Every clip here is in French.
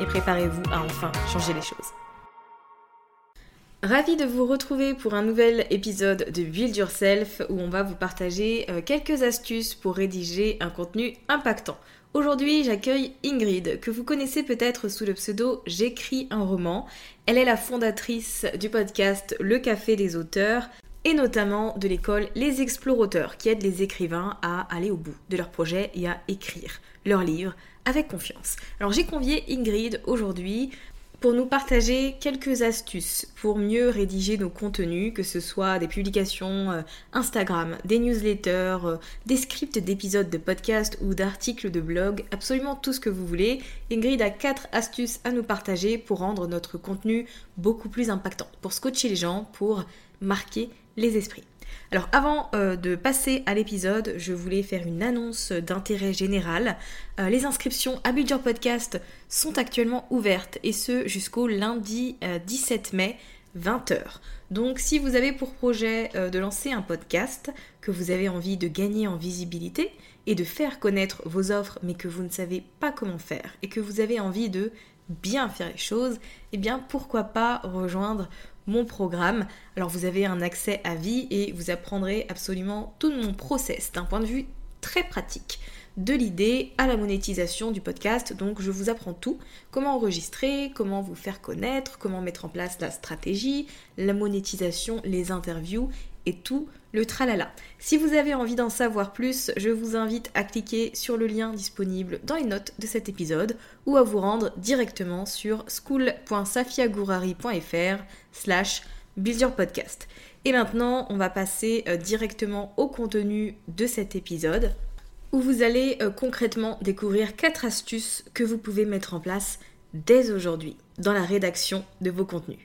et préparez-vous à enfin changer les choses. Ravi de vous retrouver pour un nouvel épisode de Build Yourself où on va vous partager euh, quelques astuces pour rédiger un contenu impactant. Aujourd'hui, j'accueille Ingrid, que vous connaissez peut-être sous le pseudo J'écris un roman. Elle est la fondatrice du podcast Le Café des auteurs, et notamment de l'école Les Explorateurs qui aide les écrivains à aller au bout de leur projet et à écrire leurs livres avec confiance. Alors j'ai convié Ingrid aujourd'hui pour nous partager quelques astuces pour mieux rédiger nos contenus, que ce soit des publications euh, Instagram, des newsletters, euh, des scripts d'épisodes de podcast ou d'articles de blog, absolument tout ce que vous voulez. Ingrid a quatre astuces à nous partager pour rendre notre contenu beaucoup plus impactant, pour scotcher les gens, pour marquer les esprits. Alors avant euh, de passer à l'épisode, je voulais faire une annonce d'intérêt général. Euh, les inscriptions à Build Your Podcast sont actuellement ouvertes et ce jusqu'au lundi 17 euh, mai 20h. Donc si vous avez pour projet de lancer un podcast, que vous avez envie de gagner en visibilité et de faire connaître vos offres mais que vous ne savez pas comment faire et que vous avez envie de bien faire les choses, eh bien pourquoi pas rejoindre mon programme. Alors vous avez un accès à vie et vous apprendrez absolument tout mon process d'un point de vue très pratique de l'idée à la monétisation du podcast. Donc je vous apprends tout, comment enregistrer, comment vous faire connaître, comment mettre en place la stratégie, la monétisation, les interviews et tout le tralala. Si vous avez envie d'en savoir plus, je vous invite à cliquer sur le lien disponible dans les notes de cet épisode ou à vous rendre directement sur school.safiagourari.fr slash podcast. Et maintenant, on va passer euh, directement au contenu de cet épisode où vous allez euh, concrètement découvrir quatre astuces que vous pouvez mettre en place dès aujourd'hui dans la rédaction de vos contenus.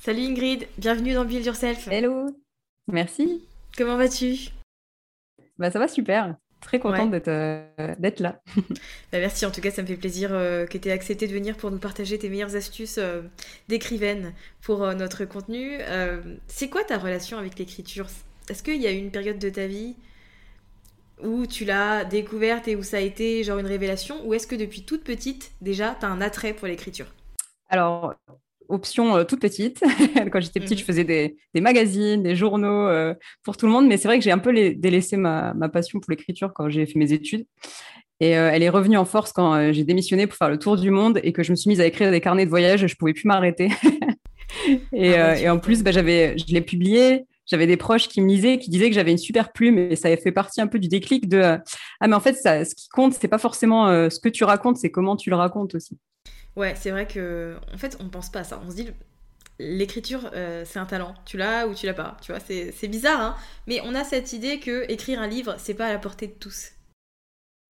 Salut Ingrid, bienvenue dans Build Yourself. Hello Merci. Comment vas-tu? Bah ça va super. Très contente euh, d'être là. bah, merci, en tout cas ça me fait plaisir euh, que tu aies accepté de venir pour nous partager tes meilleures astuces euh, d'écrivaine pour notre contenu. c'est quoi ta relation avec l'écriture? Est-ce qu'il y a eu une période de ta vie où tu l'as découverte et où ça a été genre une révélation? Ou est-ce que depuis toute petite déjà tu as un attrait pour l'écriture? Alors option euh, toute petite. Quand j'étais petite, je mhm. faisais des, magazines, des journaux euh, pour tout le monde, mais c'est vrai que j'ai un peu délaissé ma, passion pour l'écriture quand j'ai fait mes études. Et euh, elle est revenue en force quand j'ai démissionné pour faire le tour du monde et que je me suis mise à écrire des carnets de voyage. Je pouvais plus m'arrêter. et, ah, en plus, bah, j'avais, je l'ai publié. j'avais des proches qui me lisaient, qui disaient que j'avais une super plume et ça avait fait partie un peu du déclic de ah mais en fait ça, ce qui compte c'est pas forcément ce que tu racontes, c'est comment tu le racontes aussi. Ouais, c'est vrai que en fait on pense pas à ça. On se dit l'écriture c'est un talent, tu l'as ou tu l'as pas, tu vois, c'est bizarre hein, mais on a cette idée que écrire un livre c'est pas à la portée de tous.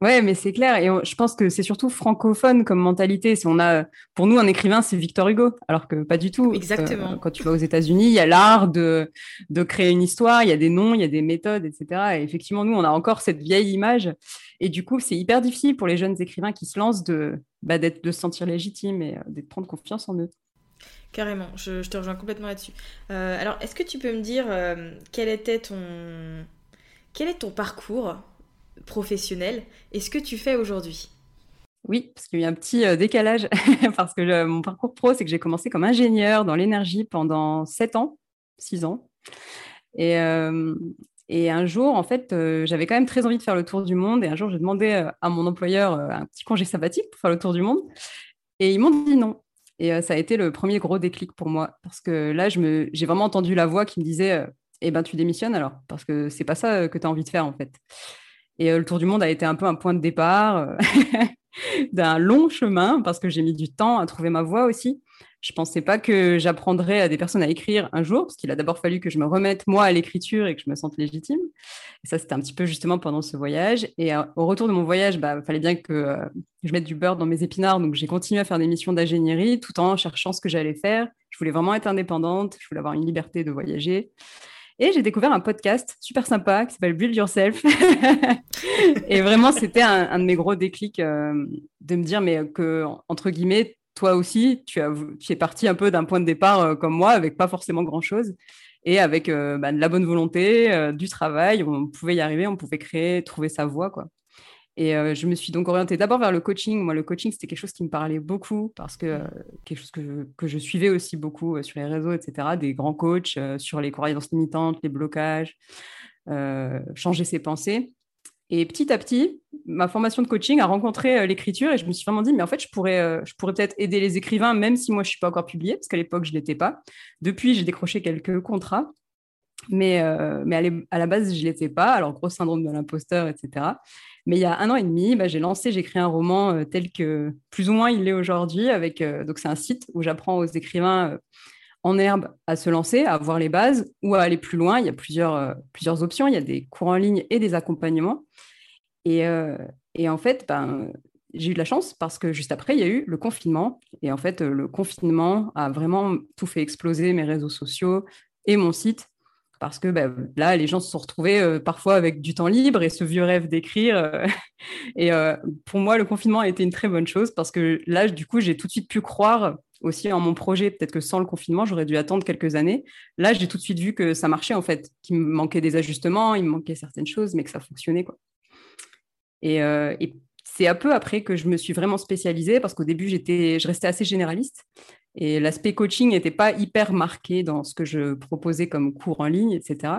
Ouais, mais c'est clair. Et je pense que c'est surtout francophone comme mentalité. Si on a, pour nous, un écrivain, c'est Victor Hugo, alors que pas du tout. Exactement. Euh, quand tu vas aux États-Unis, il y a l'art de, de créer une histoire, il y a des noms, il y a des méthodes, etc. Et effectivement, nous, on a encore cette vieille image. Et du coup, c'est hyper difficile pour les jeunes écrivains qui se lancent de, bah, de se sentir légitimes et euh, de prendre confiance en eux. Carrément, je, te rejoins complètement là-dessus. Euh, alors, est-ce que tu peux me dire quel était ton quel est ton parcours professionnel et ce que tu fais aujourd'hui? Oui, parce qu'il y a eu un petit euh, décalage, parce que mon parcours pro, c'est que j'ai commencé comme ingénieur dans l'énergie pendant 7 ans, 6 ans. Et, euh, et un jour, en fait, euh, j'avais quand même très envie de faire le tour du monde. Et un jour, j'ai demandé à mon employeur un petit congé sabbatique pour faire le tour du monde. Et ils m'ont dit non. Et ça a été le premier gros déclic pour moi, parce que là, j'ai vraiment entendu la voix qui me disait Eh ben, tu démissionnes alors, parce que c'est pas ça que tu as envie de faire, en fait. Et euh, le tour du monde a été un peu un point de départ euh, d'un long chemin parce que j'ai mis du temps à trouver ma voie aussi. Je ne pensais pas que j'apprendrais à des personnes à écrire un jour, parce qu'il a d'abord fallu que je me remette moi à l'écriture et que je me sente légitime. Et ça, c'était un petit peu justement pendant ce voyage. Et euh, au retour de mon voyage, il bah, fallait bien que je mette du beurre dans mes épinards. Donc, j'ai continué à faire des missions d'ingénierie tout en cherchant ce que j'allais faire. Je voulais vraiment être indépendante, je voulais avoir une liberté de voyager. Et j'ai découvert un podcast super sympa qui s'appelle Build Yourself. et vraiment, c'était un, de mes gros déclics euh, de me dire, mais que, entre guillemets, toi aussi, tu, as, es parti un peu d'un point de départ euh, comme moi, avec pas forcément grand-chose. Et avec euh, bah, de la bonne volonté, du travail, on pouvait y arriver, on pouvait créer, trouver sa voie. Quoi. Et euh, je me suis donc orientée d'abord vers le coaching. Moi, le coaching, c'était quelque chose qui me parlait beaucoup parce que euh, quelque chose que je, que je, suivais aussi beaucoup euh, sur les réseaux, etc. Des grands coachs sur les croyances limitantes, les blocages, changer ses pensées. Et petit à petit, ma formation de coaching a rencontré l'écriture et je me suis vraiment dit, mais en fait, je pourrais, je pourrais peut-être aider les écrivains, même si moi, je ne suis pas encore publiée, parce qu'à l'époque, je ne l'étais pas. Depuis, j'ai décroché quelques contrats, mais, mais à la base, je ne l'étais pas. Alors, gros syndrome de l'imposteur, etc. Mais il y a un an et demi, bah, j'ai lancé, j'ai écrit un roman euh, tel que plus ou moins il l'est aujourd'hui. Avec euh, donc c'est un site où j'apprends aux écrivains euh, en herbe à se lancer, à voir les bases ou à aller plus loin. Il y a plusieurs, plusieurs options. Il y a des cours en ligne et des accompagnements. Et, et en fait, ben, j'ai eu de la chance parce que juste après, il y a eu le confinement. Et en fait, le confinement a vraiment tout fait exploser mes réseaux sociaux et mon site parce que bah, là, les gens se sont retrouvés euh, parfois avec du temps libre et ce vieux rêve d'écrire. Euh, et euh, pour moi, le confinement a été une très bonne chose parce que là, du coup, j'ai tout de suite pu croire aussi en mon projet. Peut-être que sans le confinement, j'aurais dû attendre quelques années. Là, j'ai tout de suite vu que ça marchait en fait, qu'il me manquait des ajustements, il me manquait certaines choses, mais que ça fonctionnait. Et, c'est un peu après que je me suis vraiment spécialisée parce qu'au début, je restais assez généraliste. Et l'aspect coaching n'était pas hyper marqué dans ce que je proposais comme cours en ligne, etc.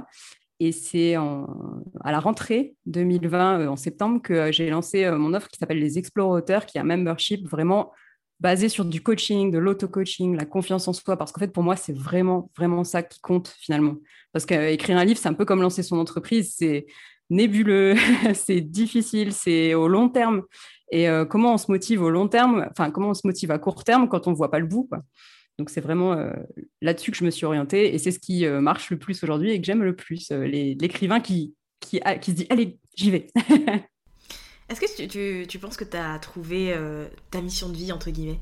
Et c'est à la rentrée 2020, euh, en septembre, que j'ai lancé euh, mon offre qui s'appelle Les Explorateurs, qui est un membership vraiment basé sur du coaching, de l'auto-coaching, la confiance en soi, parce qu'en fait, pour moi, c'est vraiment, vraiment ça qui compte finalement. Parce qu'écrire un livre, c'est un peu comme lancer son entreprise, c'est nébuleux, c'est difficile, c'est au long terme. Et euh, comment on se motive au long terme, enfin, comment on se motive à court terme quand on ne voit pas le bout. Quoi. Donc, c'est vraiment euh, là-dessus que je me suis orientée et c'est ce qui euh, marche le plus aujourd'hui et que j'aime le plus. L'écrivain qui, qui, qui, se dit Allez, j'y vais. Est-ce que tu, tu, tu, penses que tu as trouvé ta mission de vie, entre guillemets?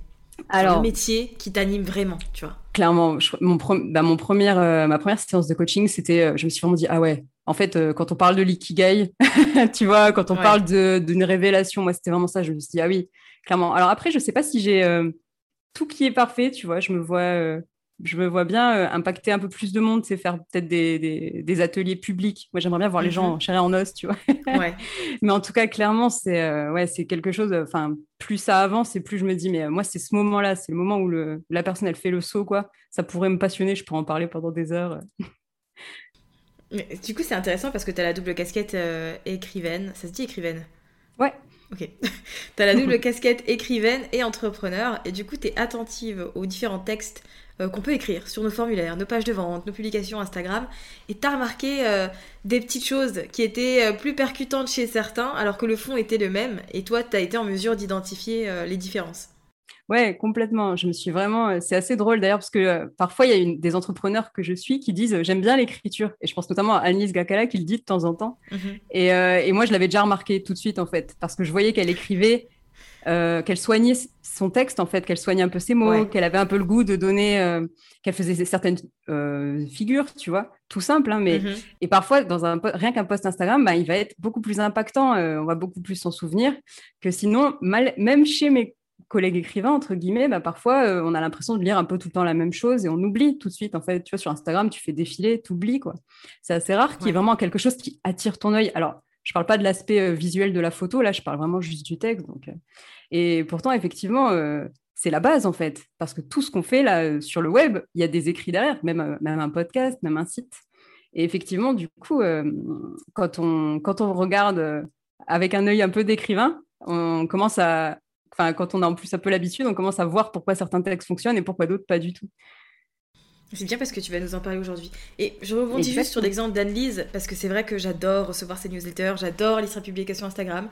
Alors, le métier qui t'anime vraiment, tu vois? Clairement, mon, bah, mon première, ma première séance de coaching, c'était, je me suis vraiment dit, ah ouais, en fait, euh, quand on parle de l'ikigai, tu vois, quand on parle d'une révélation, moi, c'était vraiment ça. Je me suis dit, ah oui, clairement. Alors après, je ne sais pas si j'ai euh, tout qui est parfait, tu vois. Je me vois, euh, je me vois bien impacter un peu plus de monde, c'est faire peut-être des, ateliers publics. Moi, j'aimerais bien voir les gens en mhm. chair et en os, tu vois. mais en tout cas, clairement, c'est ouais, c'est quelque chose. Enfin, plus ça avance et plus je me dis, mais moi, c'est ce moment-là, c'est le moment où le, la personne, elle fait le saut, quoi. Ça pourrait me passionner, je pourrais en parler pendant des heures du coup, c'est intéressant parce que tu as la double casquette euh, écrivaine. Ça se dit écrivaine? Ouais. Ok. tu as la double casquette écrivaine et entrepreneur, et du coup, tu es attentive aux différents textes euh, qu'on peut écrire sur nos formulaires, nos pages de vente, nos publications Instagram, et tu as remarqué euh, des petites choses qui étaient plus percutantes chez certains, alors que le fond était le même, et toi, tu as été en mesure d'identifier les différences. Ouais, complètement. Je me suis vraiment. C'est assez drôle d'ailleurs parce que parfois il y a des entrepreneurs que je suis qui disent j'aime bien l'écriture et je pense notamment à Annelise Gakala qui le dit de temps en temps. Mhm. et, et, moi je l'avais déjà remarqué tout de suite en fait parce que je voyais qu'elle écrivait euh, qu'elle soignait son texte, en fait, qu'elle soignait un peu ses mots, qu'elle avait un peu le goût de donner, euh, qu'elle faisait certaines euh, figures, tu vois, tout simple, hein, mais mm-hmm. et parfois dans un rien qu'un post Instagram, bah, il va être beaucoup plus impactant, on va beaucoup plus s'en souvenir que sinon, mal, même chez mes collègues écrivains entre guillemets, bah, parfois on a l'impression de lire un peu tout le temps la même chose et on oublie tout de suite. En fait, tu vois, sur Instagram, tu fais défiler, tu oublies quoi. C'est assez rare qu'il y ait vraiment quelque chose qui attire ton œil. Alors, je parle pas de l'aspect visuel de la photo, là, je parle vraiment juste du texte. Donc, et pourtant, effectivement, euh, c'est la base en fait, parce que tout ce qu'on fait là euh, sur le web, il y a des écrits derrière, même, euh, même un podcast, même un site. Et effectivement, du coup, quand, on, quand on regarde avec un œil un peu d'écrivain, on commence à, enfin, quand on a en plus un peu l'habitude, on commence à voir pourquoi certains textes fonctionnent et pourquoi d'autres pas du tout. C'est bien parce que tu vas nous en parler aujourd'hui. Et je rebondis juste sur l'exemple d'Anne-Lise, parce que c'est vrai que j'adore recevoir ses newsletters, j'adore lire ses publications Instagram.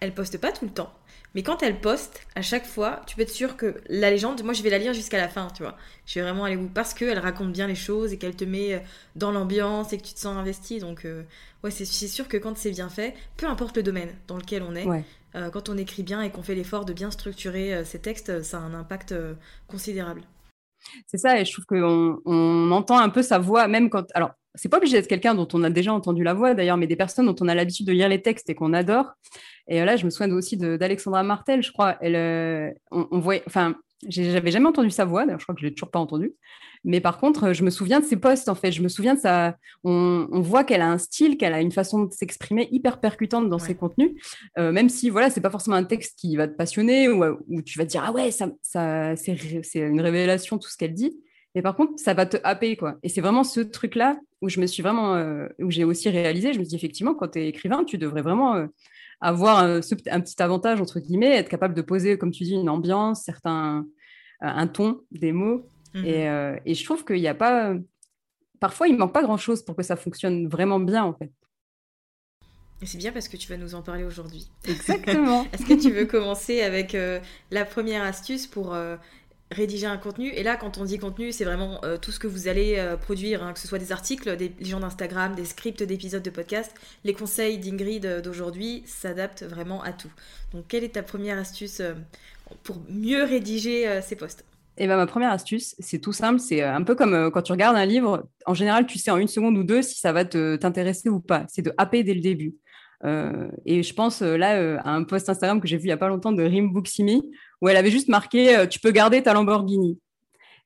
Elle poste pas tout le temps. Mais quand elle poste, à chaque fois, tu peux être sûr que la légende, moi je vais la lire jusqu'à la fin, tu vois. Je vais vraiment aller où? Parce qu'elle raconte bien les choses et qu'elle te met euh, dans l'ambiance et que tu te sens investi. Donc, euh, ouais, c'est sûr que quand c'est bien fait, peu importe le domaine dans lequel on est, quand on écrit bien et qu'on fait l'effort de bien structurer ses textes, ça a un impact considérable. C'est ça, et je trouve qu'on on entend un peu sa voix, même quand. Alors, c'est pas obligé d'être quelqu'un dont on a déjà entendu la voix d'ailleurs, mais des personnes dont on a l'habitude de lire les textes et qu'on adore. Et euh, là, je me souviens aussi d'Alexandra Martel, je crois. Elle, euh, on, voyait, enfin, j'avais jamais entendu sa voix, d'ailleurs, je crois que je l'ai toujours pas entendue. Mais par contre, je me souviens de ses posts, en fait. Je me souviens de ça. On, voit qu'elle a un style, qu'elle a une façon de s'exprimer hyper percutante dans ses contenus. Euh, même si, voilà, c'est pas forcément un texte qui va te passionner ou où tu vas te dire, ah ouais, ça, ça c'est une révélation, tout ce qu'elle dit. Mais par contre, ça va te happer, quoi. Et c'est vraiment ce truc-là où je me suis vraiment, euh, où j'ai aussi réalisé, je me suis dit, effectivement, quand tu es écrivain, tu devrais vraiment euh, avoir un, petit avantage, entre guillemets, être capable de poser, comme tu dis, une ambiance, certains, un ton, des mots. Mmh. Et, et, je trouve qu'il n'y a pas, parfois, il manque pas grand-chose pour que ça fonctionne vraiment bien, en fait. Et c'est bien parce que tu vas nous en parler aujourd'hui. Exactement. Est-ce que tu veux commencer avec la première astuce pour rédiger un contenu? Et là, quand on dit contenu, c'est vraiment euh, tout ce que vous allez euh, produire, hein, que ce soit des articles, des gens d'Instagram, des scripts d'épisodes de podcast. Les conseils d'Ingrid euh, d'aujourd'hui s'adaptent vraiment à tout. Donc, quelle est ta première astuce pour mieux rédiger ces posts? Eh ben, ma première astuce, c'est tout simple, c'est un peu comme quand tu regardes un livre, en général, tu sais en une seconde ou deux si ça va t'intéresser ou pas. C'est de happer dès le début. et je pense là à un post Instagram que j'ai vu il n'y a pas longtemps de Rim Booksimi, où elle avait juste marqué euh, Tu peux garder ta Lamborghini.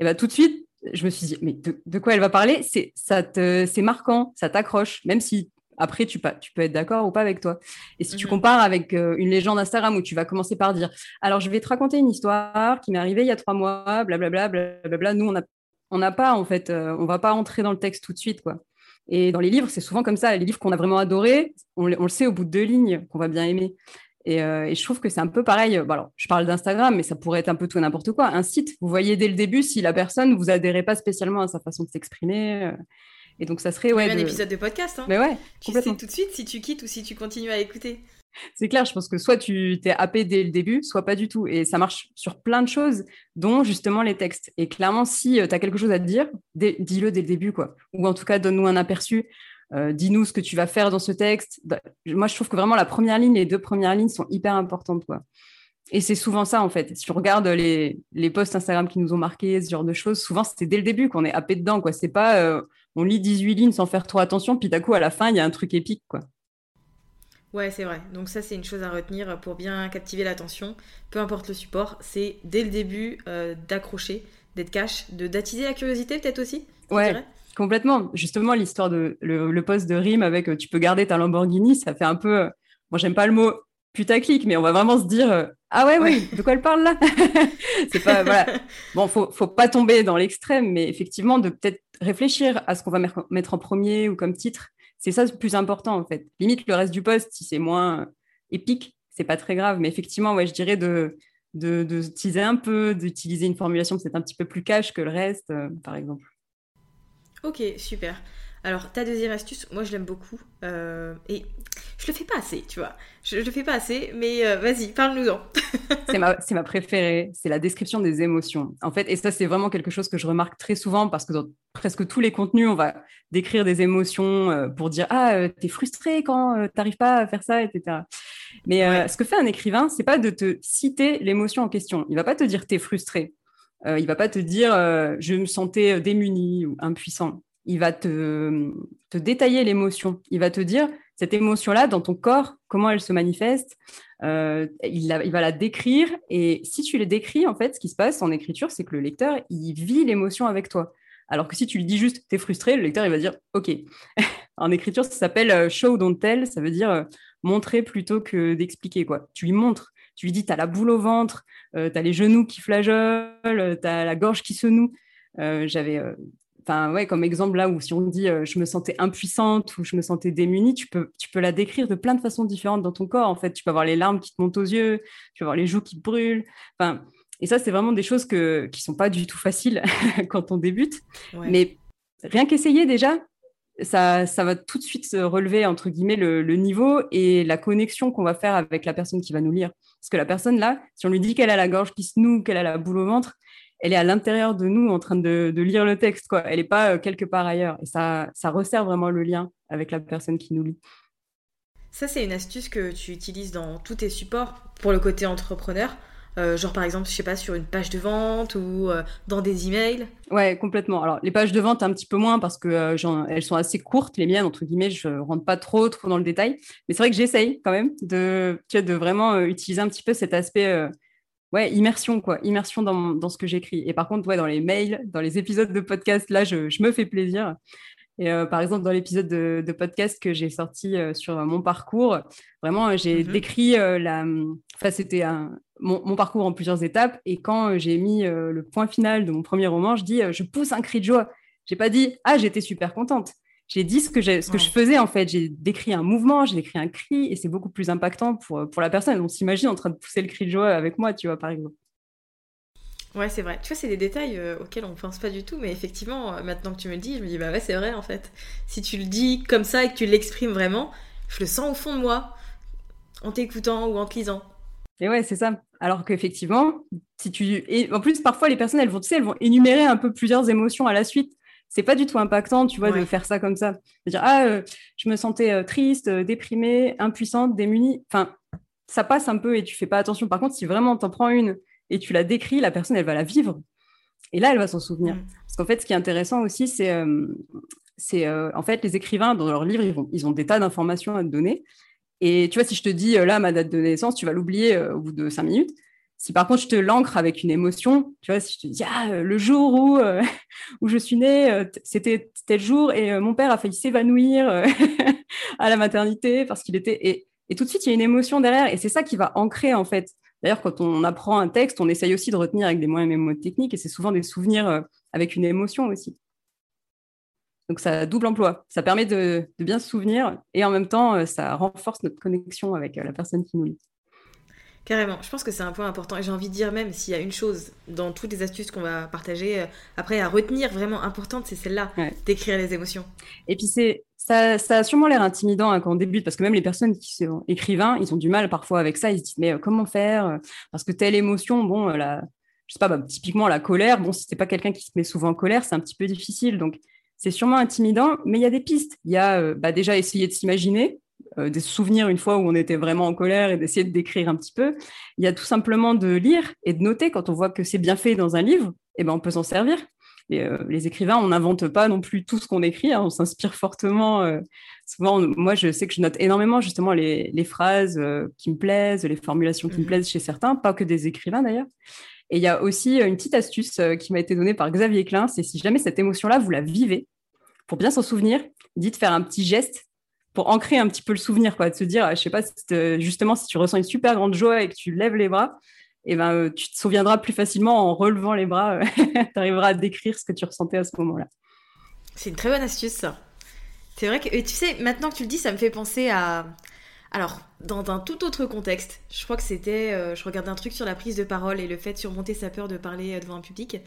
Et bien, tout de suite, je me suis dit Mais de, quoi elle va parler? C'est marquant, ça t'accroche, même si après, tu, tu peux être d'accord ou pas avec toi. Et si tu mhm. compares avec euh, une légende Instagram où tu vas commencer par dire Alors, je vais te raconter une histoire qui m'est arrivée il y a trois mois, blablabla, blablabla. Nous, on n'a on pas, en fait, euh, on va pas entrer dans le texte tout de suite, quoi. Et dans les livres, c'est souvent comme ça. Les livres qu'on a vraiment adorés, on, on, le sait au bout de deux lignes qu'on va bien aimer. Euh, et, je trouve que c'est un peu pareil. Bon, alors, je parle d'Instagram, mais ça pourrait être un peu tout n'importe quoi. Un site, vous voyez dès le début si la personne vous adhérez pas spécialement à sa façon de s'exprimer. Et donc, ça serait ouais. un épisode de podcast. Hein? Mais ouais. Tu sais tout de suite si tu quittes ou si tu continues à écouter. C'est clair, je pense que soit tu t'es happé dès le début, soit pas du tout. Et ça marche sur plein de choses, dont justement les textes. Et clairement, si euh, tu as quelque chose à te dire, dis-le dès le début, quoi. Ou en tout cas, donne-nous un aperçu. Euh, dis-nous ce que tu vas faire dans ce texte. Bah, moi, je trouve que vraiment la première ligne, les deux premières lignes sont hyper importantes. Quoi. Et c'est souvent ça, en fait. Si tu regardes les, les posts Instagram qui nous ont marqué, ce genre de choses, souvent, c'est dès le début qu'on est happé dedans. Quoi. C'est pas euh, on lit 18 lignes sans faire trop attention, puis d'un coup, à la fin, il y a un truc épique. Quoi. Ouais, c'est vrai. Donc ça, c'est une chose à retenir pour bien captiver l'attention. Peu importe le support, c'est dès le début euh, d'accrocher, d'être cash, de d'attiser la curiosité peut-être aussi. Ouais. Complètement. Justement, l'histoire de le, poste de rime avec euh, tu peux garder ta Lamborghini, ça fait un peu. Euh, moi, j'aime pas le mot putaclic, mais on va vraiment se dire euh, ah ouais, oui, de quoi elle parle là? C'est pas voilà. Bon, faut faut pas tomber dans l'extrême, mais effectivement de peut-être réfléchir à ce qu'on va mettre en premier ou comme titre. C'est ça le plus important en fait. Limite le reste du poste, si c'est moins épique, c'est pas très grave. Mais effectivement, ouais, je dirais de, de, de un peu, d'utiliser une formulation peut-être un petit peu plus cash que le reste, euh, par exemple. Ok, super. Alors, ta deuxième astuce, moi je l'aime beaucoup. Euh, et je le fais pas assez, tu vois. Je, le fais pas assez, mais euh, vas-y, parle-nous-en. c'est ma, ma, préférée, c'est la description des émotions. En fait, et ça, c'est vraiment quelque chose que je remarque très souvent parce que dans presque tous les contenus, on va décrire des émotions euh, pour dire Ah, t'es frustré quand t'arrives pas à faire ça, etc. Mais ce que fait un écrivain, c'est pas de te citer l'émotion en question. Il va pas te dire t'es frustré. il va pas te dire je me sentais démuni ou impuissant il va te, détailler l'émotion. Il va te dire cette émotion-là dans ton corps, comment elle se manifeste. Euh, il, va la décrire. Et si tu les décris, en fait, ce qui se passe en écriture, c'est que le lecteur, il vit l'émotion avec toi. Alors que si tu lui dis juste t'es frustré, le lecteur, il va dire OK. en écriture, ça s'appelle euh, show don't tell. Ça veut dire euh, montrer plutôt que d'expliquer. quoi. Tu lui montres. Tu lui dis t'as la boule au ventre, tu as les genoux qui flageolent, tu as la gorge qui se noue. J'avais enfin ouais, comme exemple là où si on dit euh, je me sentais impuissante ou je me sentais démunie, tu peux, tu peux la décrire de plein de façons différentes dans ton corps. En fait, tu peux avoir les larmes qui te montent aux yeux, tu peux avoir les joues qui te brûlent. Enfin, et ça, c'est vraiment des choses que, qui sont pas du tout faciles quand on débute. Mais rien qu'essayer déjà, ça, ça va tout de suite relever entre guillemets le, le niveau et la connexion qu'on va faire avec la personne qui va nous lire. Parce que la personne là, si on lui dit qu'elle a la gorge qui se noue, qu'elle a la boule au ventre, elle est à l'intérieur de nous en train de, lire le texte, quoi. Elle n'est pas euh, quelque part ailleurs. Et ça, ça resserre vraiment le lien avec la personne qui nous lit. Ça, c'est une astuce que tu utilises dans tous tes supports pour le côté entrepreneur. Euh, genre par exemple, je sais pas, sur une page de vente ou euh, dans des emails Ouais, complètement. Alors les pages de vente un petit peu moins parce que elles sont assez courtes, les miennes entre guillemets, je rentre pas trop trop dans le détail. Mais c'est vrai que j'essaye quand même de, de vraiment utiliser un petit peu cet aspect ouais, immersion, quoi, immersion dans, dans ce que j'écris. Et par contre, ouais, dans les mails, dans les épisodes de podcast, là, je, je me fais plaisir. Et euh, par exemple, dans l'épisode de, de, podcast que j'ai sorti euh, sur mon parcours, vraiment, j'ai mhm. décrit euh, la. Enfin, c'était mon, mon, parcours en plusieurs étapes. Et quand j'ai mis le point final de mon premier roman, je dis je pousse un cri de joie. J'ai pas dit ah, j'étais super contente j'ai dit ce que, ce que je faisais en fait. J'ai décrit un mouvement, j'ai décrit un cri et c'est beaucoup plus impactant pour, pour la personne. On s'imagine en train de pousser le cri de joie avec moi, tu vois, par exemple. Ouais, c'est vrai. Tu vois, c'est des détails euh, auxquels on ne pense pas du tout, mais effectivement, euh, maintenant que tu me le dis, je me dis, bah ouais, c'est vrai en fait. Si tu le dis comme ça et que tu l'exprimes vraiment, je le sens au fond de moi, en t'écoutant ou en te lisant. Et ouais, c'est ça. Alors qu'effectivement, si tu. Et en plus, parfois, les personnes, elles vont, tu sais, elles vont énumérer un peu plusieurs émotions à la suite c'est pas du tout impactant, tu vois, de faire ça comme ça. De dire, ah, euh, je me sentais euh, triste, euh, déprimée, impuissante, démunie. Enfin, ça passe un peu et tu fais pas attention. Par contre, si vraiment t'en prends une et tu la décris, la personne, elle va la vivre. Et là, elle va s'en souvenir. Mm. Parce qu'en fait, ce qui est intéressant aussi, c'est, c'est en fait, les écrivains, dans leurs livres, ils, vont, ils ont des tas d'informations à te donner. Et tu vois, si je te dis, là, ma date de naissance, tu vas l'oublier au bout de cinq minutes. Si par contre je te l'ancre avec une émotion, tu vois, si je te dis ah euh, le jour où euh, où je suis née, euh, c'était tel jour et mon père a failli s'évanouir à la maternité parce qu'il était et, tout de suite il y a une émotion derrière et c'est ça qui va ancrer en fait. D'ailleurs quand on apprend un texte, on essaye aussi de retenir avec des moyens mémotechniques et c'est souvent des souvenirs avec une émotion aussi. Donc ça double emploi. Ça permet de bien se souvenir et en même temps ça renforce notre connexion avec la personne qui nous lit. Carrément, je pense que c'est un point important. Et j'ai envie de dire même s'il y a une chose dans toutes les astuces qu'on va partager euh, après à retenir vraiment importante, c'est celle-là, d'écrire les émotions. Et puis c'est ça, ça a sûrement l'air intimidant hein, quand on débute parce que même les personnes qui sont écrivains, ils ont du mal parfois avec ça, ils se disent mais euh, comment faire euh, parce que telle émotion, bon la je sais pas bah, typiquement la colère, bon si c'est pas quelqu'un qui se met souvent en colère, c'est un petit peu difficile. Donc c'est sûrement intimidant, mais il y a des pistes. Il y a bah, déjà essayer de s'imaginer, euh, des souvenirs une fois où on était vraiment en colère et d'essayer de décrire un petit peu. Il y a tout simplement de lire et de noter quand on voit que c'est bien fait dans un livre, et eh ben on peut s'en servir. Et, euh, les écrivains, on n'invente pas non plus tout ce qu'on écrit, hein. on s'inspire fortement. Euh, souvent, moi, je sais que je note énormément justement les, phrases qui me plaisent, les formulations qui me mmh plaisent chez certains, pas que des écrivains d'ailleurs. Et il y a aussi une petite astuce qui m'a été donnée par Xavier Klein, c'est si jamais cette émotion-là, vous la vivez, pour bien s'en souvenir, dites faire un petit geste pour ancrer un petit peu le souvenir, quoi, de se dire, je sais pas, justement, si tu ressens une super grande joie et que tu lèves les bras, eh ben, euh, tu te souviendras plus facilement en relevant les bras, euh, tu arriveras à décrire ce que tu ressentais à ce moment-là. C'est une très bonne astuce, ça. C'est vrai que, tu sais, maintenant que tu le dis, ça me fait penser à, Alors, dans un tout autre contexte, je crois que c'était, euh, je regardais un truc sur la prise de parole et le fait de surmonter sa peur de parler euh, devant un public.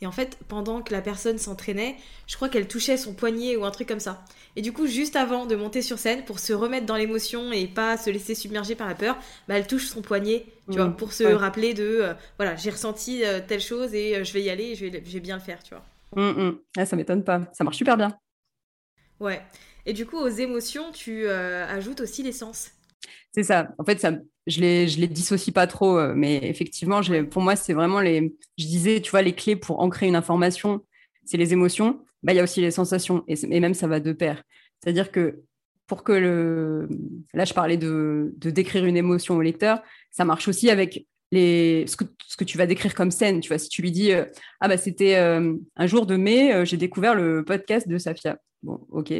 Et en fait, pendant que la personne s'entraînait, je crois qu'elle touchait son poignet ou un truc comme ça. Et du coup, juste avant de monter sur scène, pour se remettre dans l'émotion et pas se laisser submerger par la peur, bah, elle touche son poignet, tu vois, mmh. pour se rappeler de, euh, voilà, j'ai ressenti telle chose et je vais y aller, et je vais, bien le faire, tu vois. Mmh, mmh. Ah, ça m'étonne pas, ça marche super bien. Ouais. Et du coup, aux émotions, tu ajoutes aussi l'essence. C'est ça. En fait, ça, je les, je les dissocie pas trop, euh, mais effectivement, pour moi, c'est vraiment les. Je disais, tu vois, les clés pour ancrer une information, c'est les émotions. Bah, il y a aussi les sensations, et, même ça va de pair. C'est-à-dire que pour que le. Là, je parlais de, de décrire une émotion au lecteur, ça marche aussi avec les, ce, que, ce que tu vas décrire comme scène. Tu vois, si tu lui dis, euh, ah bah c'était euh, un jour de mai, j'ai découvert le podcast de Safia. Bon, ok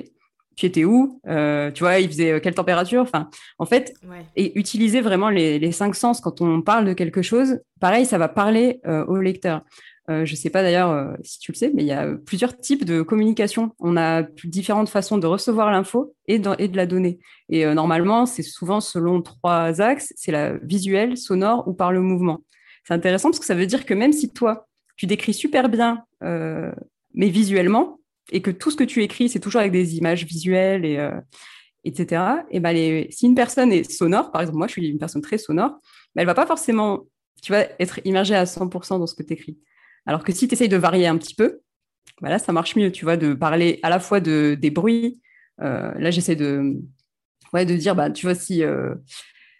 tu étais où euh, Tu vois, il faisait euh, quelle température Enfin, en fait, et utiliser vraiment les, cinq sens quand on parle de quelque chose. Pareil, ça va parler euh, au lecteur. je ne sais pas d'ailleurs si tu le sais, mais il y a plusieurs types de communication. On a différentes façons de recevoir l'info et, de la donner. Et normalement, c'est souvent selon trois axes. C'est la visuelle, sonore ou par le mouvement. C'est intéressant parce que ça veut dire que même si toi, tu décris super bien, mais visuellement, et que tout ce que tu écris, c'est toujours avec des images visuelles, et, euh, etc., et ben les, si une personne est sonore, par exemple, moi je suis une personne très sonore, ben elle va pas forcément tu être immergée à 100% dans ce que tu écris. Alors que si tu essayes de varier un petit peu, ben là, ça marche mieux, tu vois, de parler à la fois de, des bruits. Euh, là, j'essaie de, ouais, de dire, bah, tu vois, si, euh,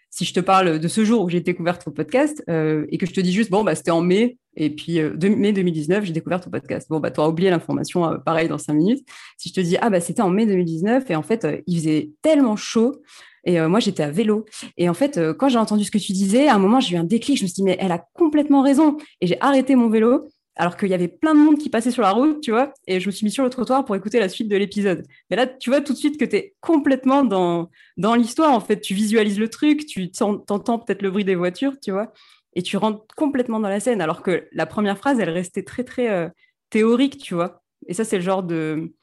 si je te parle de ce jour où j'ai découvert ton podcast euh, et que je te dis juste, bon, bah, c'était en mai, et puis euh, mai 2019, j'ai découvert ton podcast. Bon, bah, tu auras oublié l'information euh, pareil dans cinq minutes. Si je te dis, ah, bah, c'était en mai 2019, et en fait, il faisait tellement chaud, et moi, j'étais à vélo. Et en fait, quand j'ai entendu ce que tu disais, à un moment, j'ai eu un déclic, je me suis dit, mais elle a complètement raison. Et j'ai arrêté mon vélo alors qu'il y avait plein de monde qui passait sur la route, tu vois, et je me suis mis sur le trottoir pour écouter la suite de l'épisode. Mais là, tu vois tout de suite que tu es complètement dans, dans l'histoire, en fait, tu visualises le truc, tu t'entends peut-être le bruit des voitures, tu vois, et tu rentres complètement dans la scène, alors que la première phrase, elle restait très, très euh, théorique, tu vois. Et ça, c'est le genre de,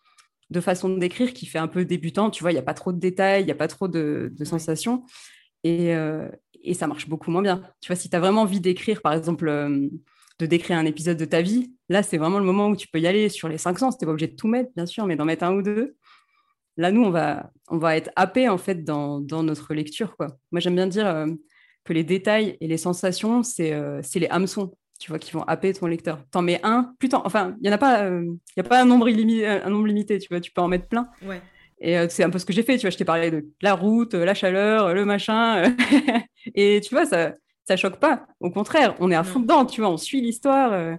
de façon d'écrire qui fait un peu débutant, tu vois, il n'y a pas trop de détails, il n'y a pas trop de, sensations, et, euh, et, ça marche beaucoup moins bien. Tu vois, si tu as vraiment envie d'écrire, par exemple... Euh, de décrire un épisode de ta vie. Là, c'est vraiment le moment où tu peux y aller sur les cinq sens. Tu n'es pas obligé de tout mettre, bien sûr, mais d'en mettre un ou deux. Là, nous, on va, on va être happé en fait dans, notre lecture. Quoi. Moi, j'aime bien dire euh, que les détails et les sensations, c'est euh, les hameçons tu vois, qui vont happer ton lecteur. T'en mets un, plus enfin, il n'y a pas, euh, il y a pas un nombre, illimité, un nombre limité, tu vois, tu peux en mettre plein. Ouais. Et c'est un peu ce que j'ai fait, tu vois, je t'ai parlé de la route, la chaleur, le machin, et tu vois, ça, ça choque pas. Au contraire, on est à fond dedans, tu vois, on suit l'histoire. Euh.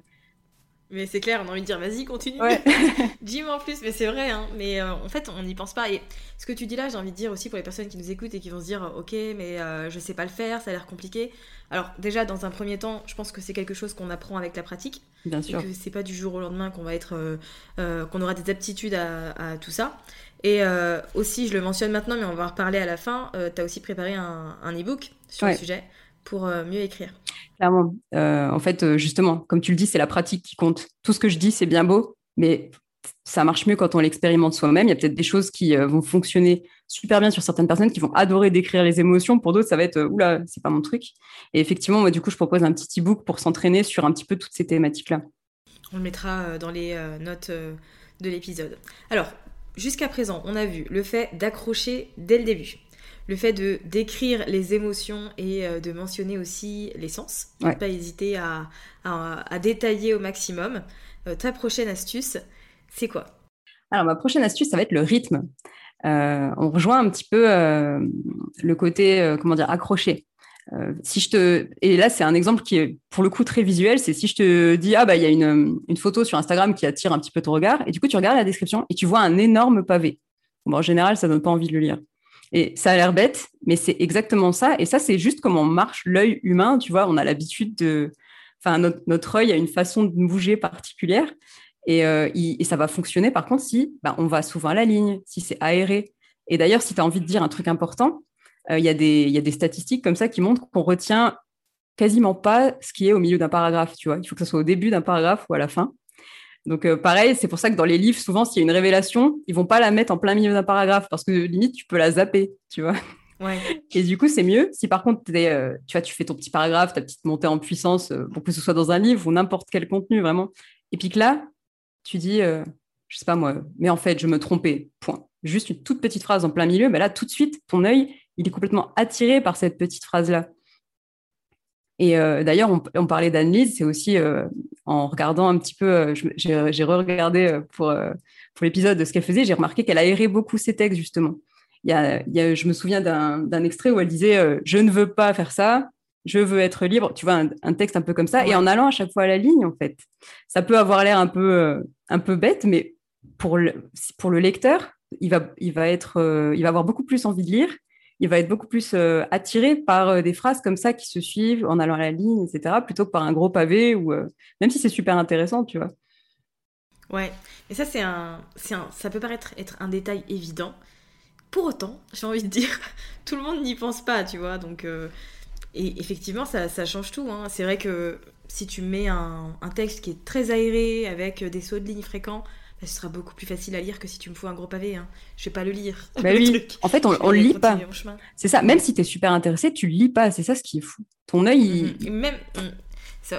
Mais c'est clair, on a envie de dire vas-y, continue. Dis-moi en plus, mais c'est vrai, hein. mais euh, en fait, on n'y pense pas. Et ce que tu dis là, j'ai envie de dire aussi pour les personnes qui nous écoutent et qui vont se dire ok, mais euh, je sais pas le faire, ça a l'air compliqué. Alors, déjà, dans un premier temps, je pense que c'est quelque chose qu'on apprend avec la pratique. Bien sûr. Et que c'est pas du jour au lendemain qu'on va être. qu'on aura des aptitudes à, tout ça. Et aussi, je le mentionne maintenant, mais on va en reparler à la fin, tu as aussi préparé un, un e-book sur le sujet pour euh, mieux écrire. Clairement. Euh, en fait, euh, justement, comme tu le dis, c'est la pratique qui compte. Tout ce que je dis, c'est bien beau, mais ça marche mieux quand on l'expérimente soi-même. Il y a peut-être des choses qui vont fonctionner super bien sur certaines personnes qui vont adorer décrire les émotions. Pour d'autres, ça va être oula, c'est pas mon truc. Et effectivement, moi, du coup, je propose un petit e-book pour s'entraîner sur un petit peu toutes ces thématiques-là. On le mettra dans les notes de l'épisode. Alors, jusqu'à présent, on a vu le fait d'accrocher dès le début le fait de décrire les émotions et euh, de mentionner aussi les sens. Ne pas hésiter à, détailler au maximum. Euh, ta prochaine astuce, c'est quoi? Alors, ma prochaine astuce, ça va être le rythme. Euh, on rejoint un petit peu le côté, comment dire, accroché. si je te et là c'est un exemple qui est pour le coup très visuel c'est si je te dis ah bah il y a une, photo sur Instagram qui attire un petit peu ton regard et du coup tu regardes la description et tu vois un énorme pavé bon, en général ça donne pas envie de le lire et ça a l'air bête, mais c'est exactement ça. Et ça, c'est juste comment marche l'œil humain. Tu vois, on a l'habitude de. Enfin, notre, œil a une façon de bouger particulière. Et, euh, ça va fonctionner, par contre, si bah, on va souvent à la ligne, si c'est aéré. Et d'ailleurs, si tu as envie de dire un truc important, euh, il y, a des statistiques comme ça qui montrent qu'on retient quasiment pas ce qui est au milieu d'un paragraphe. Tu vois, il faut que ce soit au début d'un paragraphe ou à la fin. Donc euh, pareil, c'est pour ça que dans les livres, souvent, s'il y a une révélation, ils vont pas la mettre en plein milieu d'un paragraphe parce que limite, tu peux la zapper, tu vois. Et du coup, c'est mieux. Si par contre, tu vois, tu fais ton petit paragraphe, ta petite montée en puissance, pour que ce soit dans un livre ou n'importe quel contenu, vraiment. Et puis que là, tu dis, je sais pas moi, mais en fait, je me trompais, point. Juste une toute petite phrase en plein milieu, mais là, tout de suite, ton œil, il est complètement attiré par cette petite phrase-là. Et euh, d'ailleurs, on, parlait d'Anne-Lise, c'est aussi euh, en regardant un petit peu, euh, j'ai re-regardé pour, pour l'épisode de ce qu'elle faisait, j'ai remarqué qu'elle a aéré beaucoup ses textes, justement. Il y a, je me souviens d'un extrait où elle disait Je ne veux pas faire ça, je veux être libre. Tu vois, un, texte un peu comme ça. Et en allant à chaque fois à la ligne, en fait, ça peut avoir l'air un peu, un peu bête, mais pour le, pour le lecteur, il va, il, va être, il va avoir beaucoup plus envie de lire il va être beaucoup plus euh, attiré par euh, des phrases comme ça qui se suivent en allant à la ligne, etc., plutôt que par un gros pavé, ou euh, même si c'est super intéressant, tu vois. Ouais, et ça, c'est un, un, ça peut paraître être un détail évident. Pour autant, j'ai envie de dire, tout le monde n'y pense pas, tu vois. Donc, et effectivement, ça, ça change tout. Hein. C'est vrai que si tu mets un, un, texte qui est très aéré, avec des sauts de ligne fréquents, bah, ce sera beaucoup plus facile à lire que si tu me fous un gros pavé. Hein. Je vais pas le lire. Bah oui. En fait, on, ne lit pas. C'est ça. Même si tu es super intéressé, tu lis pas. C'est ça ce qui est fou. Ton œil, il... Même...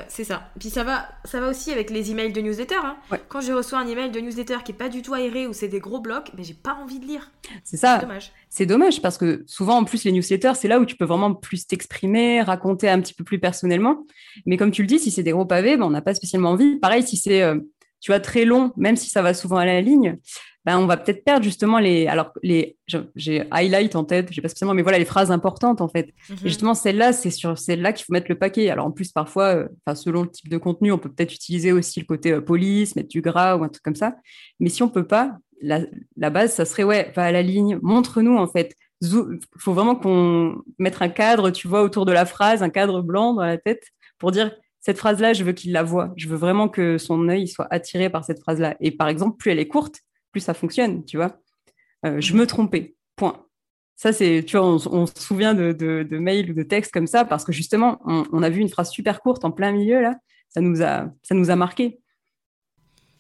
C'est ça. Puis ça va, ça va aussi avec les emails de newsletter. Hein. Quand je reçois un email de newsletter qui est pas du tout aéré ou c'est des gros blocs, mais j'ai pas envie de lire. C'est ça. C'est dommage. C'est dommage parce que souvent en plus les newsletters c'est là où tu peux vraiment plus t'exprimer, raconter un petit peu plus personnellement. Mais comme tu le dis, si c'est des gros pavés, ben, on n'a pas spécialement envie. Pareil si c'est euh, tu vois, très long, même si ça va souvent à la ligne, ben, on va peut-être perdre justement les. Alors, les, j'ai highlight en tête, je sais pas spécialement, mais voilà les phrases importantes en fait. Et mhm. justement, celle-là, c'est sur celle-là qu'il faut mettre le paquet. Alors, en plus, parfois, euh, selon le type de contenu, on peut peut-être utiliser aussi le côté euh, police, mettre du gras ou un truc comme ça. Mais si on peut pas, la, la base, ça serait ouais, va à la ligne, montre-nous en fait. Il faut vraiment qu'on mette un cadre, tu vois, autour de la phrase, un cadre blanc dans la tête pour dire cette phrase-là, je veux qu'il la voit. Je veux vraiment que son œil soit attiré par cette phrase-là. Et par exemple, plus elle est courte, plus ça fonctionne, tu vois. Euh, je me trompais, point. Ça, c'est, tu vois, on, se souvient de, mails ou de textes comme ça parce que justement, on, a vu une phrase super courte en plein milieu, là. Ça nous a, ça nous a marqué.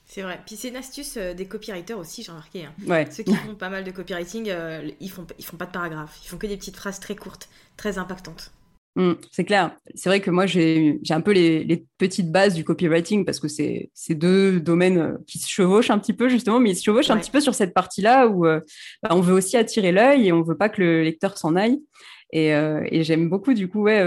C'est vrai. Puis c'est une astuce euh, des copywriters aussi, j'ai remarqué. Hein. Ceux qui font pas mal de copywriting, euh, ils font, ils font pas de paragraphes. Ils font que des petites phrases très courtes, très impactantes. Mm, c'est clair. C'est vrai que moi, j'ai un peu les, petites bases du copywriting parce que c'est deux domaines euh, qui se chevauchent un petit peu, justement, mais ils se chevauchent un petit peu sur cette partie-là où euh, bah, on veut aussi attirer l'œil et on veut pas que le lecteur s'en aille. Et, euh, j'aime beaucoup, du coup, ouais,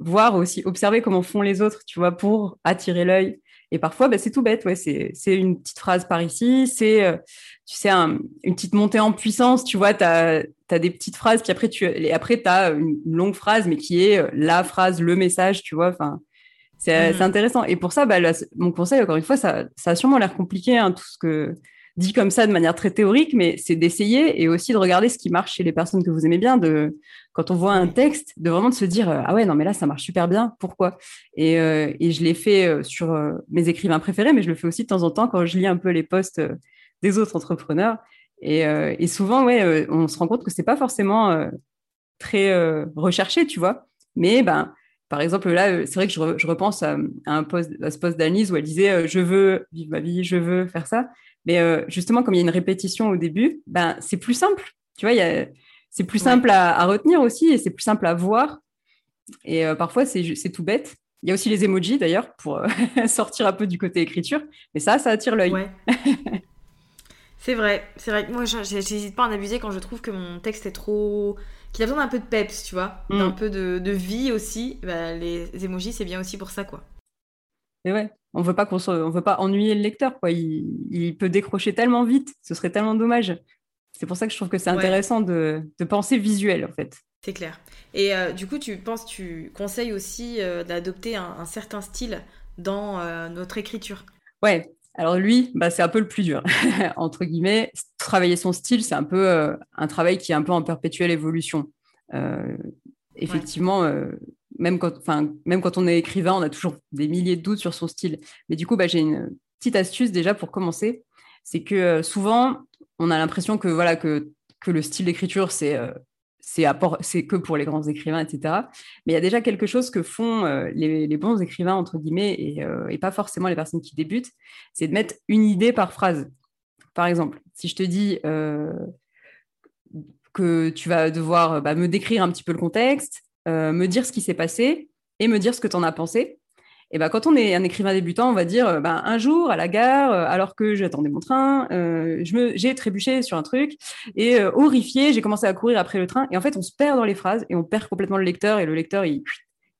voir aussi, observer comment font les autres, tu vois, pour attirer l'œil. Et parfois, bah, c'est tout bête, ouais, c'est une petite phrase par ici, c'est, tu sais, une petite montée en puissance, tu vois, tu as, as, des petites phrases, puis après, tu et après, as une, longue phrase, mais qui est euh, la phrase, le message, tu vois, enfin, c'est mmh. intéressant. Et pour ça, bah, mon conseil, encore une fois, ça, ça a sûrement l'air compliqué, hein, tout ce que dit comme ça de manière très théorique, mais c'est d'essayer et aussi de regarder ce qui marche chez les personnes que vous aimez bien, de quand on voit un texte, de vraiment de se dire ah ouais non mais là ça marche super bien, pourquoi? Et, euh, et, je l'ai fait euh, sur mes écrivains préférés, mais je le fais aussi de temps en temps quand je lis un peu les posts des autres entrepreneurs. Et, euh, et souvent, ouais, euh, on se rend compte que c'est pas forcément euh, très recherché, tu vois. Mais ben, par exemple, là, c'est vrai que je, repense à, un post, à ce poste d'Anise où elle disait Je veux vivre ma vie, je veux faire ça. Mais justement, comme il y a une répétition au début, ben, c'est plus simple. Tu vois, c'est plus simple à, retenir aussi et c'est plus simple à voir. Et parfois, c'est tout bête. Il y a aussi les emojis d'ailleurs pour sortir un peu du côté écriture. Mais ça, ça attire l'œil. Ouais. C'est vrai, c'est vrai. Moi, j'hésite pas à en abuser quand je trouve que mon texte est trop. qu'il a besoin d'un peu de peps, tu vois, mm. d'un peu de, vie aussi. Bah, les emojis, c'est bien aussi pour ça, quoi. Et ouais, on veut pas qu'on on veut pas ennuyer le lecteur, quoi. Il... peut décrocher tellement vite, ce serait tellement dommage. C'est pour ça que je trouve que c'est intéressant de... penser visuel, en fait. C'est clair. Et euh, du coup, tu penses, tu conseilles aussi euh, d'adopter un, certain style dans euh, notre écriture? Ouais, alors lui, bah, c'est un peu le plus dur, entre guillemets. Travailler son style, c'est un peu euh, un travail qui est un peu en perpétuelle évolution. Euh, effectivement, euh, même, quand, même quand on est écrivain, on a toujours des milliers de doutes sur son style. Mais du coup, bah, j'ai une petite astuce déjà pour commencer. C'est que souvent, on a l'impression que, voilà, que, que le style d'écriture, c'est c'est que pour les grands écrivains, etc. Mais il y a déjà quelque chose que font euh, les, bons écrivains, entre guillemets, euh, et, pas forcément les personnes qui débutent, c'est de mettre une idée par phrase. Par exemple, si je te dis, euh, que tu vas devoir bah, me décrire un petit peu le contexte, me dire ce qui s'est passé et me dire ce que tu en as pensé. Et ben, quand on est un écrivain débutant, on va dire ben, un jour à la gare, euh, alors que j'attendais mon train, euh, j'ai trébuché sur un truc et euh, horrifié, j'ai commencé à courir après le train. Et en fait, on se perd dans les phrases et on perd complètement le lecteur et le lecteur, il,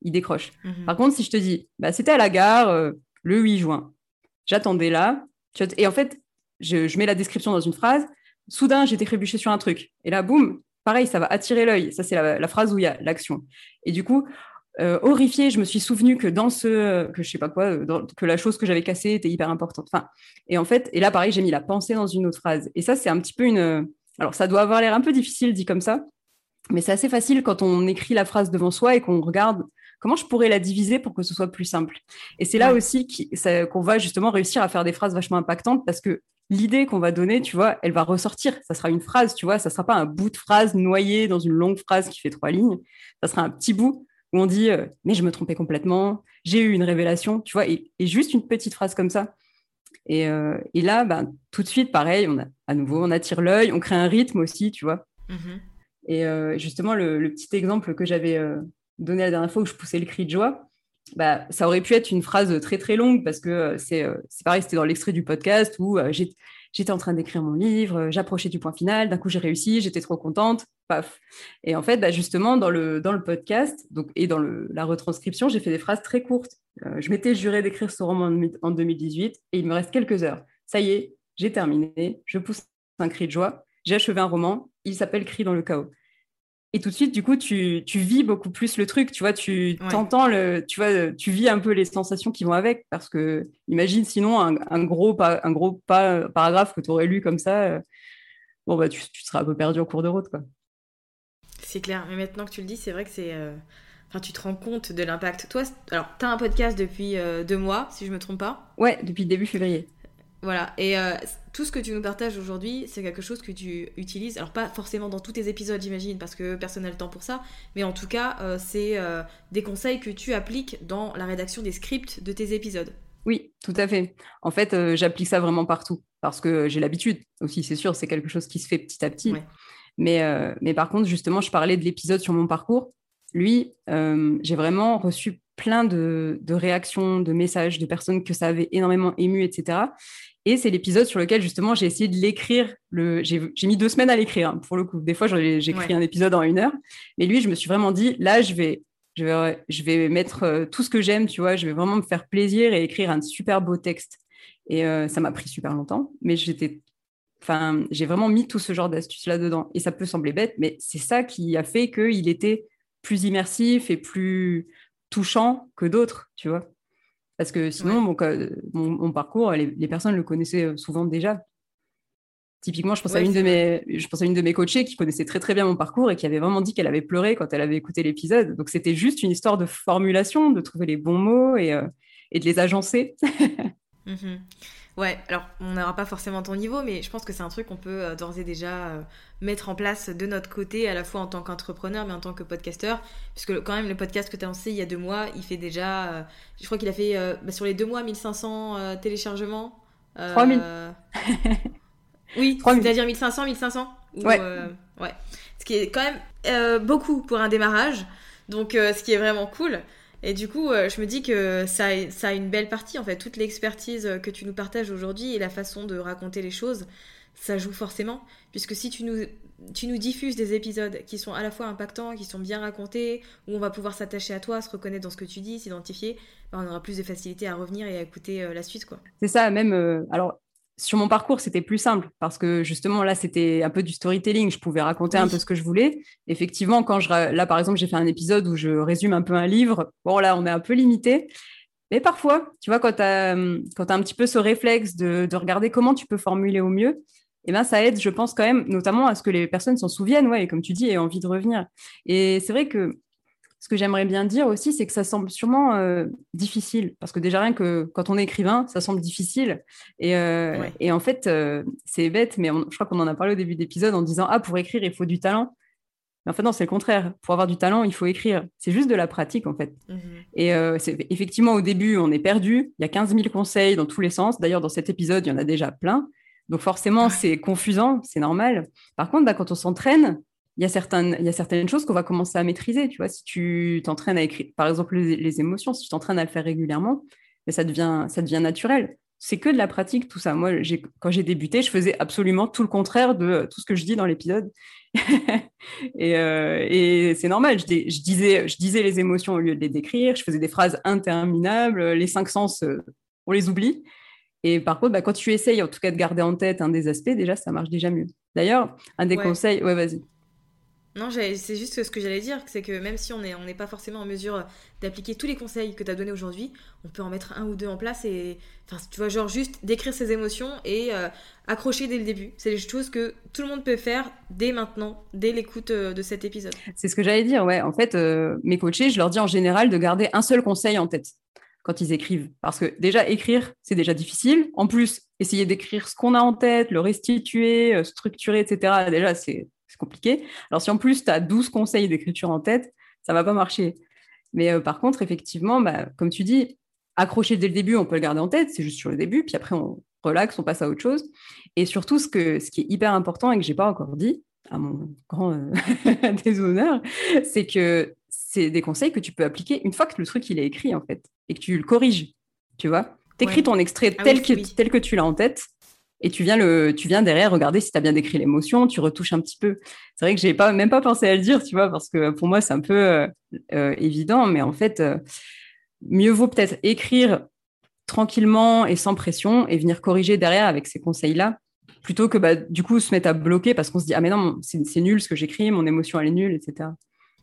il décroche. Mhm. Par contre, si je te dis, bah, c'était à la gare le 8 juin, j'attendais là, et en fait, je, mets la description dans une phrase, soudain, j'ai trébuché sur un truc. Et là, boum, pareil, ça va attirer l'œil. Ça, c'est la, la, phrase où il y a l'action. Et du coup, euh, horrifiée, je me suis souvenu que dans ce, que je sais pas quoi, euh, que la chose que j'avais cassée était hyper importante. Enfin, et en fait, et là, pareil, j'ai mis la pensée dans une autre phrase. Et ça, c'est un petit peu une. Alors, ça doit avoir l'air un peu difficile dit comme ça, mais c'est assez facile quand on écrit la phrase devant soi et qu'on regarde comment je pourrais la diviser pour que ce soit plus simple. Et c'est là aussi qu'on va justement réussir à faire des phrases vachement impactantes parce que l'idée qu'on va donner, tu vois, elle va ressortir. Ça sera une phrase, tu vois, ça sera pas un bout de phrase noyé dans une longue phrase qui fait trois lignes. Ça sera un petit bout où on dit euh, mais je me trompais complètement, j'ai eu une révélation, tu vois, et, juste une petite phrase comme ça. Et, euh, là, ben, tout de suite, pareil, on a, à nouveau, on attire l'œil, on crée un rythme aussi, tu vois. Mm-hmm. Et euh, justement, le, petit exemple que j'avais donné la dernière fois où je poussais le cri de joie, bah, ça aurait pu être une phrase très très longue parce que c'est pareil, c'était dans l'extrait du podcast où j'ai j'étais en train d'écrire mon livre, euh, j'approchais du point final, d'un coup j'ai réussi, j'étais trop contente, paf. Et en fait, bah, justement, dans le, dans le podcast et dans la retranscription, j'ai fait des phrases très courtes. Euh, je m'étais juré d'écrire ce roman en, 2018 et il me reste quelques heures. Ça y est, j'ai terminé, je pousse un cri de joie, j'ai achevé un roman, il s'appelle Cri dans le chaos et tout de suite, du coup, tu, tu, vis beaucoup plus le truc, tu vois, tu t'entends le, tu vois, tu vis un peu les sensations qui vont avec, parce que imagine sinon un, un gros, un gros paragraphe que tu aurais lu comme ça, euh, bon bah tu, tu, seras un peu perdu en cours de route, quoi. C'est clair, mais maintenant que tu le dis, c'est vrai que c'est, euh, enfin, tu te rends compte de l'impact. Toi, alors, tu as un podcast depuis euh, deux mois, si je me trompe pas? Ouais, depuis début février. Voilà, et euh, tout ce que tu nous partages aujourd'hui, c'est quelque chose que tu utilises, alors pas forcément dans tous tes épisodes, j'imagine, parce que personne n'a le temps pour ça, mais en tout cas, euh, c'est euh, des conseils que tu appliques dans la rédaction des scripts de tes épisodes. Oui, tout à fait. En fait, j'applique ça vraiment partout, parce que j'ai l'habitude aussi, c'est sûr, c'est quelque chose qui se fait petit à petit. Mais, mais par contre, justement, je parlais de l'épisode sur mon parcours. Lui, j'ai vraiment reçu plein de, de, réactions, de messages de personnes que ça avait énormément ému, etc. Et c'est l'épisode sur lequel justement j'ai essayé de l'écrire. Le... J'ai mis deux semaines à l'écrire hein, pour le coup. Des fois j'écris un épisode en une heure, mais lui je me suis vraiment dit là je vais je vais je vais mettre euh, tout ce que j'aime, tu vois. Je vais vraiment me faire plaisir et écrire un super beau texte. Et euh, ça m'a pris super longtemps, mais j'étais Enfin, j'ai vraiment mis tout ce genre d'astuces là-dedans. Et ça peut sembler bête, mais c'est ça qui a fait qu'il était plus immersif et plus touchant que d'autres, tu vois. Parce que sinon, mon, parcours, les, personnes le connaissaient euh, souvent déjà. Typiquement, je pense, à une de mes, je pense à une de mes coachées qui connaissait très très bien mon parcours et qui avait vraiment dit qu'elle avait pleuré quand elle avait écouté l'épisode. Donc c'était juste une histoire de formulation, de trouver les bons mots et, euh, et de les agencer. Mhm. Ouais, alors on n'aura pas forcément ton niveau, mais je pense que c'est un truc qu'on peut euh, d'ores et déjà euh, mettre en place de notre côté, à la fois en tant qu'entrepreneur, mais en tant que podcasteur. Puisque quand même, le podcast que tu as lancé il y a deux mois, il fait déjà. Euh, je crois qu'il a fait bah, sur les deux mois 1500 téléchargements. 3000. oui, c'est-à-dire 1500, 1500. ouais. ouais. Ce qui est quand même beaucoup pour un démarrage. Donc, ce qui est vraiment cool. Et du coup, euh, je me dis que ça, a une belle partie, en fait. Toute l'expertise que tu nous partages aujourd'hui et la façon de raconter les choses, ça joue forcément. Puisque si tu nous, diffuses des épisodes qui sont à la fois impactants, qui sont bien racontés, où on va pouvoir s'attacher à toi, se reconnaître dans ce que tu dis, s'identifier, bah, on aura plus de facilité à revenir et à écouter euh, la suite, quoi. C'est ça, même. Euh, alors, sur mon parcours, c'était plus simple parce que justement là, c'était un peu du storytelling. Je pouvais raconter un peu ce que je voulais. Effectivement, quand je là, par exemple, j'ai fait un épisode où je résume un peu un livre. Bon, là, on est un peu limité. Mais parfois, tu vois, quand tu as, as un petit peu ce réflexe de, de, regarder comment tu peux formuler au mieux, eh ben, ça aide, je pense, quand même, notamment à ce que les personnes s'en souviennent, ouais, et comme tu dis, aient envie de revenir. Et c'est vrai que ce que j'aimerais bien dire aussi, c'est que ça semble sûrement euh, difficile, parce que déjà rien que quand on est écrivain, ça semble difficile. Et, euh, et en fait, euh, c'est bête, mais je crois qu'on en a parlé au début d'épisode en disant ah pour écrire il faut du talent. Mais en fait non, c'est le contraire. Pour avoir du talent, il faut écrire. C'est juste de la pratique en fait. Mhm. Et effectivement au début on est perdu. Il y a 15 000 conseils dans tous les sens. D'ailleurs dans cet épisode il y en a déjà plein. Donc forcément c'est confusant, c'est normal. Par contre bah, quand on s'entraîne il y, a certaines, il y a certaines choses qu'on va commencer à maîtriser. Tu vois, si tu t'entraînes à écrire, par exemple, les, émotions, si tu t'entraînes à le faire régulièrement, mais ça, devient, ça devient naturel. C'est que de la pratique, tout ça. Moi, quand j'ai débuté, je faisais absolument tout le contraire de tout ce que je dis dans l'épisode. et, euh, et c'est normal, je, je, disais, je disais les émotions au lieu de les décrire, je faisais des phrases interminables, les cinq sens, euh, on les oublie. Et par contre, bah, quand tu essayes en tout cas de garder en tête un des aspects, déjà, ça marche déjà mieux. D'ailleurs, un des conseils, ouais, vas-y. Non, c'est juste ce que j'allais dire, c'est que même si on n'est pas forcément en mesure d'appliquer tous les conseils que tu as donnés aujourd'hui, on peut en mettre un ou deux en place et, enfin, tu vois, genre juste décrire ses émotions et euh, accrocher dès le début. C'est des choses que tout le monde peut faire dès maintenant, dès l'écoute euh, de cet épisode. C'est ce que j'allais dire, ouais. En fait, euh, mes coachés, je leur dis en général de garder un seul conseil en tête quand ils écrivent. Parce que déjà, écrire, c'est déjà difficile. En plus, essayer d'écrire ce qu'on a en tête, le restituer, structurer, etc., déjà, c'est compliqué. Alors, si en plus, tu as 12 conseils d'écriture en tête, ça va pas marcher. Mais euh, par contre, effectivement, bah, comme tu dis, accrocher dès le début, on peut le garder en tête, c'est juste sur le début, puis après, on relaxe, on passe à autre chose. Et surtout, ce, que, ce qui est hyper important et que j'ai pas encore dit, à mon grand euh, déshonneur, c'est que c'est des conseils que tu peux appliquer une fois que le truc il est écrit, en fait, et que tu le corriges, tu vois. Tu écris ton extrait ah tel, que, tel que tu l'as en tête, et tu viens, tu viens derrière regarder si tu as bien décrit l'émotion, tu retouches un petit peu. C'est vrai que j'ai pas, même pas pensé à le dire, tu vois, parce que pour moi, c'est un peu euh, euh, évident, mais en fait, euh, mieux vaut peut-être écrire tranquillement et sans pression et venir corriger derrière avec ces conseils-là, plutôt que bah, du coup se mettre à bloquer parce qu'on se dit, ah mais non, c'est nul ce que j'écris, mon émotion elle est nulle, etc.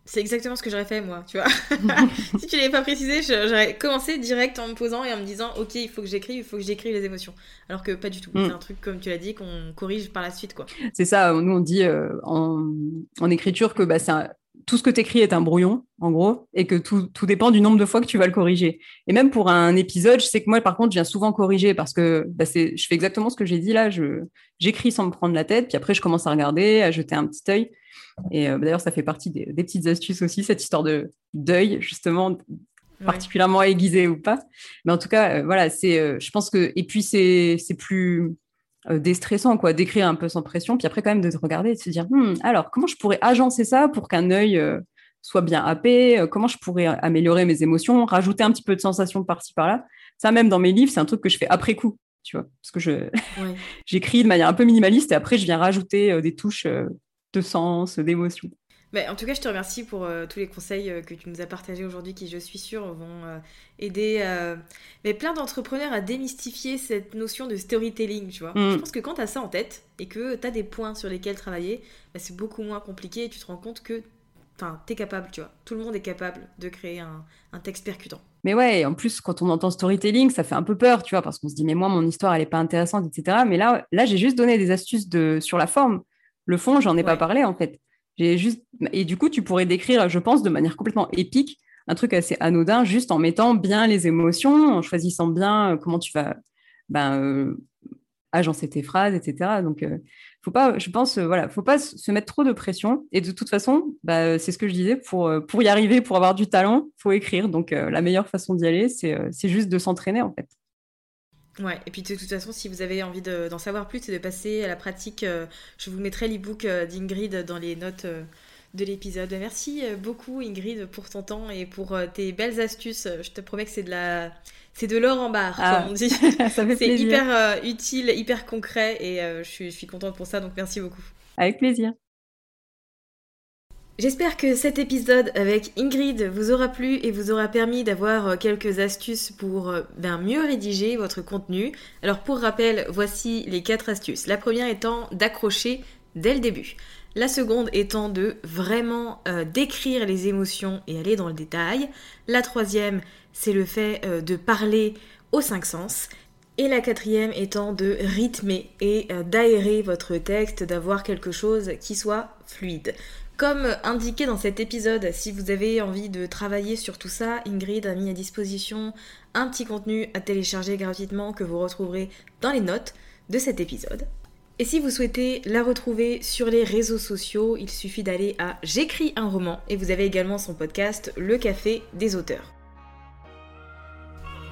C'est exactement ce que j'aurais fait moi, tu vois. si tu l'avais pas précisé, j'aurais commencé direct en me posant et en me disant ok, il faut que j'écrive, il faut que j'écrive les émotions. Alors que pas du tout. Mm. C'est un truc comme tu l'as dit qu'on corrige par la suite quoi. C'est ça. Nous on dit euh, en, en, écriture que bah, tout ce que tu écris est un brouillon, en gros, et que tout, tout, dépend du nombre de fois que tu vas le corriger. Et même pour un épisode, je sais que moi, par contre, je viens souvent corriger parce que bah, je fais exactement ce que j'ai dit là. J'écris sans me prendre la tête, puis après, je commence à regarder, à jeter un petit œil. Et euh, d'ailleurs, ça fait partie des, petites astuces aussi, cette histoire de deuil, justement, particulièrement aiguisé ou pas. Mais en tout cas, euh, voilà, c'est, euh, je pense que, et puis c'est, plus déstressant, quoi, d'écrire un peu sans pression, puis après quand même de te regarder et de se dire, hmm, alors comment je pourrais agencer ça pour qu'un œil soit bien happé, comment je pourrais améliorer mes émotions, rajouter un petit peu de sensations par-ci par-là. Ça, même dans mes livres, c'est un truc que je fais après coup, tu vois, parce que je j'écris de manière un peu minimaliste et après je viens rajouter des touches de sens, d'émotion. Bah, en tout cas, je te remercie pour euh, tous les conseils euh, que tu nous as partagés aujourd'hui qui, je suis sûre, vont euh, aider mais plein d'entrepreneurs à démystifier cette notion de storytelling, tu vois. Mm. Je pense que quand tu as ça en tête et que tu as des points sur lesquels travailler, bah, c'est beaucoup moins compliqué et tu te rends compte que tu es capable, tu vois. Tout le monde est capable de créer un, un, texte percutant. Mais ouais, en plus, quand on entend storytelling, ça fait un peu peur, tu vois, parce qu'on se dit, mais moi, mon histoire, elle n'est pas intéressante, etc. Mais là, là j'ai juste donné des astuces de, sur la forme. Le fond, j'en ai pas parlé en fait. Et du coup, tu pourrais décrire, je pense, de manière complètement épique, un truc assez anodin, juste en mettant bien les émotions, en choisissant bien euh, comment tu vas ben, euh, agencer tes phrases, etc. Donc, euh, faut pas, je pense, voilà, faut pas se mettre trop de pression. Et de toute façon, bah, c'est ce que je disais, pour, pour y arriver, pour avoir du talent, faut écrire. Donc, la meilleure façon d'y aller, c'est juste de s'entraîner en fait. Ouais, et puis de toute façon, si vous avez envie d'en savoir plus et de passer à la pratique, euh, je vous mettrai l'e-book euh, d'Ingrid dans les notes euh, de l'épisode. Merci beaucoup Ingrid pour ton temps et pour tes belles astuces. Je te promets que c'est de la c'est de l'or en barre, comme ah, on dit. c'est hyper utile, hyper concret et je, suis, je suis contente pour ça, donc merci beaucoup. Avec plaisir. J'espère que cet épisode avec Ingrid vous aura plu et vous aura permis d'avoir euh, quelques astuces pour euh, bien mieux rédiger votre contenu. Alors pour rappel, voici les quatre astuces. La première étant d'accrocher dès le début. La seconde étant de vraiment euh, décrire les émotions et aller dans le détail. La troisième, c'est le fait de parler aux cinq sens. Et la quatrième étant de rythmer et d'aérer votre texte, d'avoir quelque chose qui soit fluide. Comme indiqué dans cet épisode, si vous avez envie de travailler sur tout ça, Ingrid a mis à disposition un petit contenu à télécharger gratuitement que vous retrouverez dans les notes de cet épisode. Et si vous souhaitez la retrouver sur les réseaux sociaux, il suffit d'aller à J'écris un roman et vous avez également son podcast Le Café des auteurs.